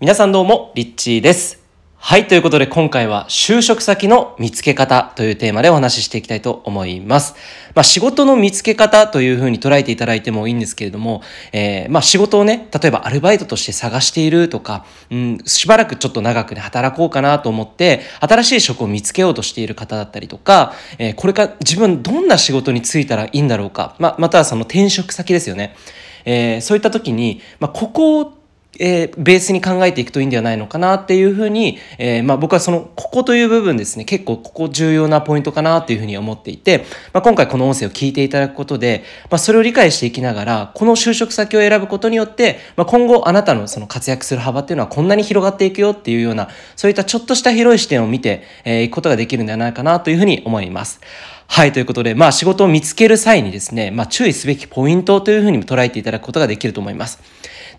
皆さんどうも、リッチーです。はい、ということで今回は就職先の見つけ方というテーマでお話ししていきたいと思います。まあ仕事の見つけ方というふうに捉えていただいてもいいんですけれども、えー、まあ仕事をね、例えばアルバイトとして探しているとか、うん、しばらくちょっと長くね、働こうかなと思って、新しい職を見つけようとしている方だったりとか、えー、これから自分どんな仕事に就いたらいいんだろうか、まあ、またはその転職先ですよね。えー、そういった時に、まあ、ここをえー、ベースに考えていくといいんではないのかなっていうふうに、えー、まあ、僕はその、ここという部分ですね、結構ここ重要なポイントかなっていうふうに思っていて、まあ、今回この音声を聞いていただくことで、まあ、それを理解していきながら、この就職先を選ぶことによって、まあ、今後あなたのその活躍する幅っていうのはこんなに広がっていくよっていうような、そういったちょっとした広い視点を見て、えー、くことができるんではないかなというふうに思います。はい、ということで、まあ仕事を見つける際にですね、まあ注意すべきポイントというふうにも捉えていただくことができると思います。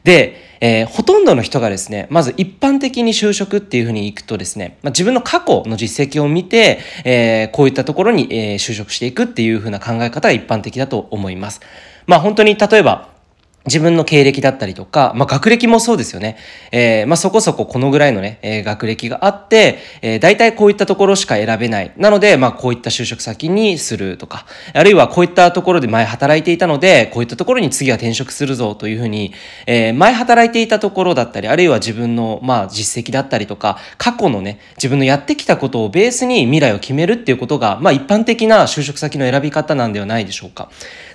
で、えー、ほとんどの人がですね、まず一般的に就職っていうふうに行くとですね、まあ、自分の過去の実績を見て、えー、こういったところに、えー、就職していくっていうふうな考え方が一般的だと思います。まあ本当に例えば、自分の経歴だったりとか、まあ、学歴もそうですよね。えー、まあ、そこそここのぐらいのね、えー、学歴があって、えー、大体こういったところしか選べない。なので、まあ、こういった就職先にするとか、あるいはこういったところで前働いていたので、こういったところに次は転職するぞというふうに、えー、前働いていたところだったり、あるいは自分の、まあ、実績だったりとか、過去のね、自分のやってきたことをベースに未来を決めるっていうことが、まあ、一般的な就職先の選び方なんではないでしょうか。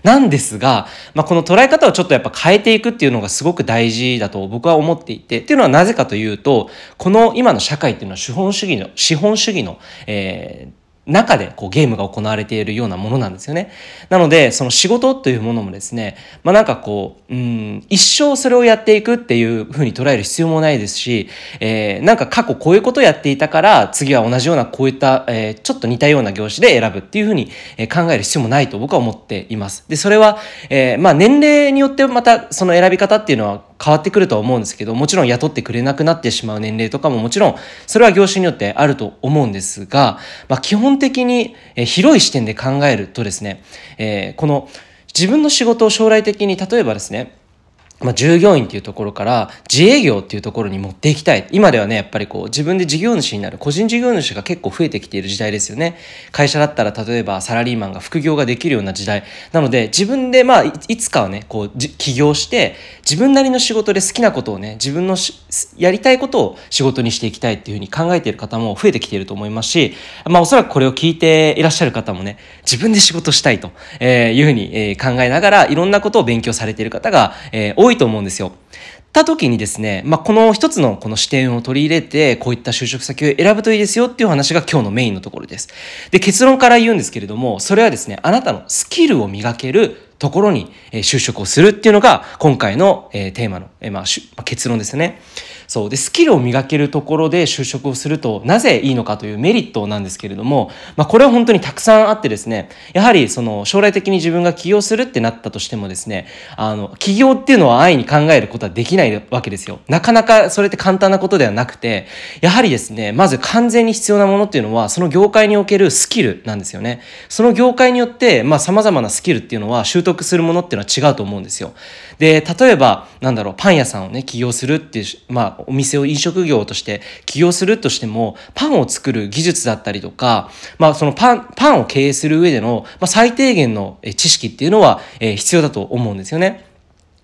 なんですが、まあ、この捉え方をちょっとやっぱ変えていくっていうのがすごく大事だと僕は思っていて、っていうのはなぜかというと、この今の社会っていうのは資本主義の、資本主義の、えー中でこうゲームが行われているようなものなんですよね。なので、その仕事というものもですね、まあなんかこう、うん、一生それをやっていくっていうふうに捉える必要もないですし、えー、なんか過去こういうことをやっていたから、次は同じようなこういった、えー、ちょっと似たような業種で選ぶっていうふうに考える必要もないと僕は思っています。で、それは、えー、まあ年齢によってまたその選び方っていうのは変わってくるとは思うんですけど、もちろん雇ってくれなくなってしまう年齢とかももちろん、それは業種によってあると思うんですが、まあ、基本的に広い視点で考えるとですね、えー、この自分の仕事を将来的に、例えばですね、まあ、従業員っていうところから自営業っていうところに持っていきたい。今ではね、やっぱりこう自分で事業主になる個人事業主が結構増えてきている時代ですよね。会社だったら例えばサラリーマンが副業ができるような時代。なので自分でまあいつかはね、こう起業して自分なりの仕事で好きなことをね、自分のやりたいことを仕事にしていきたいっていうふうに考えている方も増えてきていると思いますし、まあおそらくこれを聞いていらっしゃる方もね、自分で仕事したいというふうに考えながらいろんなことを勉強されている方が多多いと思うんですよ。た時にですね、まあ、この一つのこの視点を取り入れて、こういった就職先を選ぶといいですよっていう話が今日のメインのところです。で、結論から言うんですけれども、それはですね、あなたのスキルを磨けるところに就職をするっていうのが今回のテーマの、まあ、結論ですね。そう。で、スキルを磨けるところで就職をすると、なぜいいのかというメリットなんですけれども、まあ、これは本当にたくさんあってですね、やはり、その、将来的に自分が起業するってなったとしてもですね、あの、起業っていうのは安易に考えることはできないわけですよ。なかなかそれって簡単なことではなくて、やはりですね、まず完全に必要なものっていうのは、その業界におけるスキルなんですよね。その業界によって、まあ、様々なスキルっていうのは習得するものっていうのは違うと思うんですよ。で、例えば、なんだろう、パン屋さんをね、起業するっていう、まあ、お店を飲食業として起業するとしても、パンを作る技術だったりとか、まあ、そのパン、パンを経営する上での、まあ、最低限の知識っていうのは、えー、必要だと思うんですよね。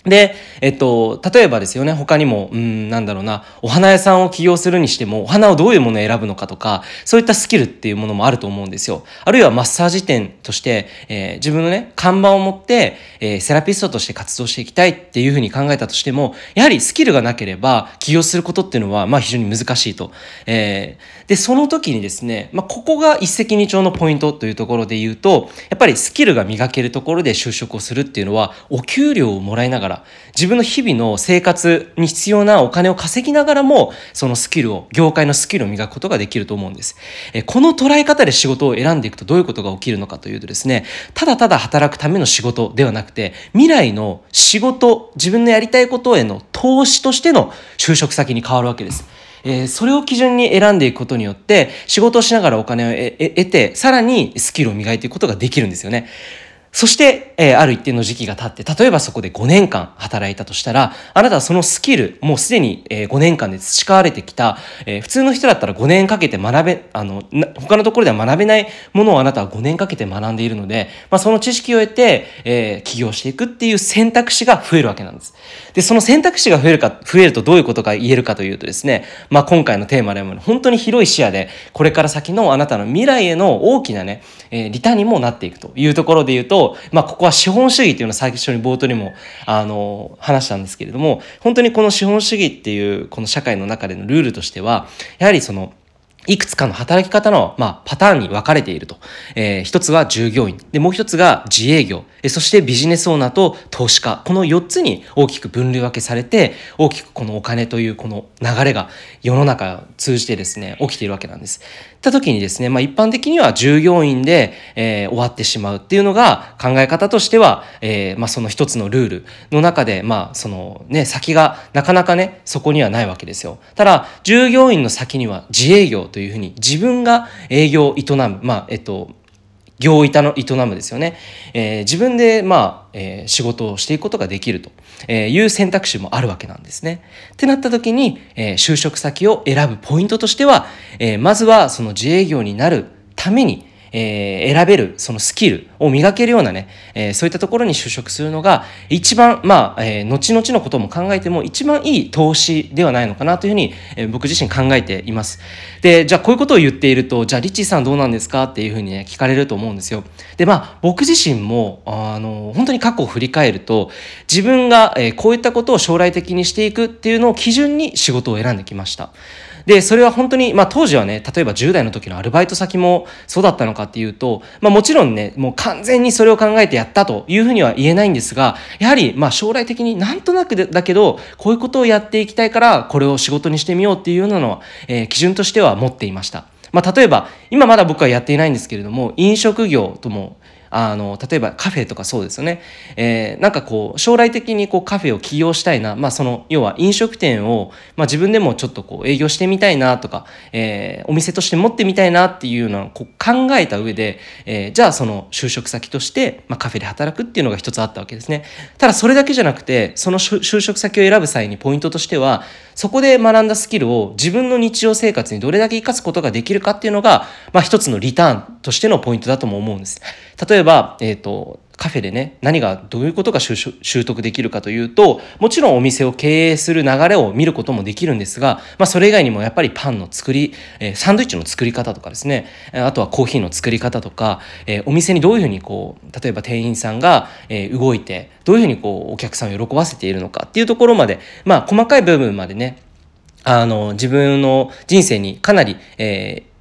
で、えっと、例えばですよね、他にも、うん、なんだろうな、お花屋さんを起業するにしても、お花をどういうものを選ぶのかとか、そういったスキルっていうものもあると思うんですよ。あるいはマッサージ店として、えー、自分のね、看板を持って、えー、セラピストとして活動していきたいっていうふうに考えたとしても、やはりスキルがなければ、起業することっていうのは、まあ非常に難しいと。えー、で、その時にですね、まあここが一石二鳥のポイントというところで言うと、やっぱりスキルが磨けるところで就職をするっていうのは、お給料をもらいながらら、自分の日々の生活に必要なお金を稼ぎながらも、そのスキルを、業界のスキルを磨くことができると思うんです。えこの捉え方で仕事を選んでいくとどういうことが起きるのかというとですね、ただただ働くための仕事ではなくて、未来の仕事、自分のやりたいことへの投資としての就職先に変わるわけです。えー、それを基準に選んでいくことによって、仕事をしながらお金を得て、さらにスキルを磨いていくことができるんですよね。そして、えー、ある一定の時期が経って、例えばそこで5年間働いたとしたら、あなたはそのスキル、もうすでに、えー、5年間で培われてきた、えー、普通の人だったら5年かけて学べ、あの、他のところでは学べないものをあなたは5年かけて学んでいるので、まあ、その知識を得て、えー、起業していくっていう選択肢が増えるわけなんです。で、その選択肢が増えるか、増えるとどういうことが言えるかというとですね、まあ、今回のテーマでも本当に広い視野で、これから先のあなたの未来への大きなね、えー、リターンにもなっていくというところで言うと、まあ、ここは資本主義っていうのを最初に冒頭にも、あの、話したんですけれども、本当にこの資本主義っていうこの社会の中でのルールとしては、やはりその、いくつかの働き方の、まあ、パターンに分かれていると。えー、一つは従業員。で、もう一つが自営業。えそしてビジネスオーナーと投資家。この4つに大きく分類分けされて、大きくこのお金というこの流れが世の中を通じてですね、起きているわけなんです。った時にですね、まあ一般的には従業員で、えー、終わってしまうっていうのが考え方としては、えー、まあその一つのルールの中で、まあそのね、先がなかなかね、そこにはないわけですよ。ただ、従業員の先には自営業というふうに自分が営業を営む、まあ、えっと、業を営むですよね。えー、自分で、まあ、えー、仕事をしていくことができるという選択肢もあるわけなんですね。ってなった時に、えー、就職先を選ぶポイントとしては、えー、まずはその自営業になるために、えー、選べる、そのスキルを磨けるようなね、えー、そういったところに就職するのが、一番、まあ、えー、後々のことも考えても、一番いい投資ではないのかなというふうに、えー、僕自身考えています。で、じゃあこういうことを言っていると、じゃあリッチーさんどうなんですかっていうふうにね、聞かれると思うんですよ。で、まあ、僕自身も、あの、本当に過去を振り返ると、自分が、え、こういったことを将来的にしていくっていうのを基準に仕事を選んできました。で、それは本当に、まあ当時はね、例えば10代の時のアルバイト先もそうだったのかっていうと、まあもちろんね、もう完全にそれを考えてやったというふうには言えないんですが、やはりまあ将来的になんとなくだけど、こういうことをやっていきたいから、これを仕事にしてみようっていうようなのは、えー、基準としては持っていました。まあ例えば、今まだ僕はやっていないんですけれども、飲食業ともあの、例えばカフェとかそうですよね。えー、なんかこう、将来的にこうカフェを起業したいな、まあその、要は飲食店を、まあ自分でもちょっとこう営業してみたいなとか、えー、お店として持ってみたいなっていうのをこう考えた上で、えー、じゃあその就職先として、まあカフェで働くっていうのが一つあったわけですね。ただそれだけじゃなくて、その就職先を選ぶ際にポイントとしては、そこで学んだスキルを自分の日常生活にどれだけ活かすことができるかっていうのが、まあ一つのリターンとしてのポイントだとも思うんです。例えば、えば、えっ、ー、と、カフェでね、何が、どういうことが習得できるかというと、もちろんお店を経営する流れを見ることもできるんですが、まあそれ以外にもやっぱりパンの作り、えー、サンドイッチの作り方とかですね、あとはコーヒーの作り方とか、えー、お店にどういうふうにこう、例えば店員さんが、えー、動いて、どういうふうにこう、お客さんを喜ばせているのかっていうところまで、まあ細かい部分までね、あの、自分の人生にかなり、えー、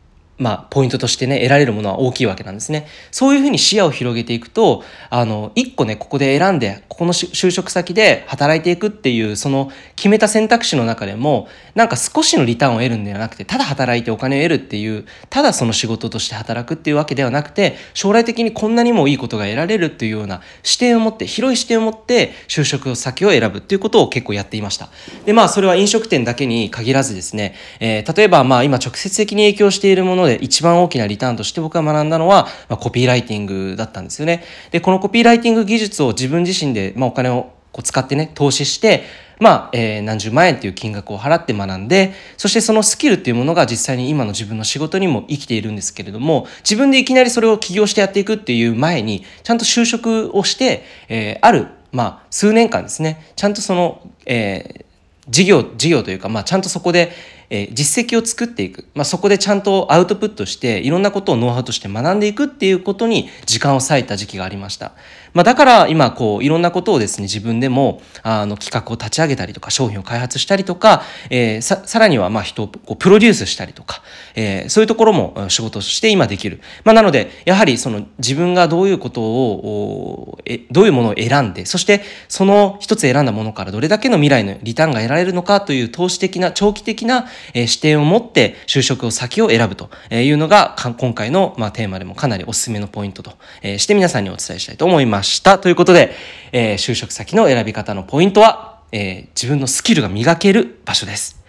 まあ、ポイントとしてね、得られるものは大きいわけなんですね。そういうふうに視野を広げていくと、あの、一個ね、ここで選んで、ここの就職先で働いていくっていう、その決めた選択肢の中でも、なんか少しのリターンを得るんではなくて、ただ働いてお金を得るっていう、ただその仕事として働くっていうわけではなくて、将来的にこんなにもいいことが得られるっていうような視点を持って、広い視点を持って、就職先を選ぶっていうことを結構やっていました。で、まあ、それは飲食店だけに限らずですね、えー、例えば、まあ、今直接的に影響しているもので、で一番大きなリターンとして僕が学んだのは、まあ、コピーライティングだったんですよね。で、このコピーライティング技術を自分自身で、まあ、お金をこう使ってね、投資して、まあ、えー、何十万円っていう金額を払って学んで、そしてそのスキルっていうものが実際に今の自分の仕事にも生きているんですけれども、自分でいきなりそれを起業してやっていくっていう前に、ちゃんと就職をして、えー、ある、まあ、数年間ですね、ちゃんとその、えー、事業、事業というか、まあ、ちゃんとそこで、えー、実績を作っていく。まあ、そこでちゃんとアウトプットして、いろんなことをノウハウとして学んでいくっていうことに時間を割いた時期がありました。まあ、だから今、こう、いろんなことをですね、自分でも、あの、企画を立ち上げたりとか、商品を開発したりとか、えー、さ、らには、まあ、人をこうプロデュースしたりとか、えー、そういうところも仕事として今できる。まあ、なので、やはりその自分がどういうことを、えどういうものを選んで、そしてその一つ選んだものからどれだけの未来のリターンが得られるのかという投資的な、長期的な、え、視点を持って就職を先を選ぶというのが、今回の、まあ、テーマでもかなりおすすめのポイントと、え、して皆さんにお伝えしたいと思いました。ということで、え、就職先の選び方のポイントは、え、自分のスキルが磨ける場所です。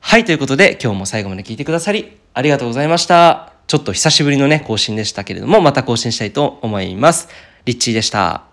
はい、ということで今日も最後まで聞いてくださりありがとうございました。ちょっと久しぶりのね、更新でしたけれども、また更新したいと思います。リッチーでした。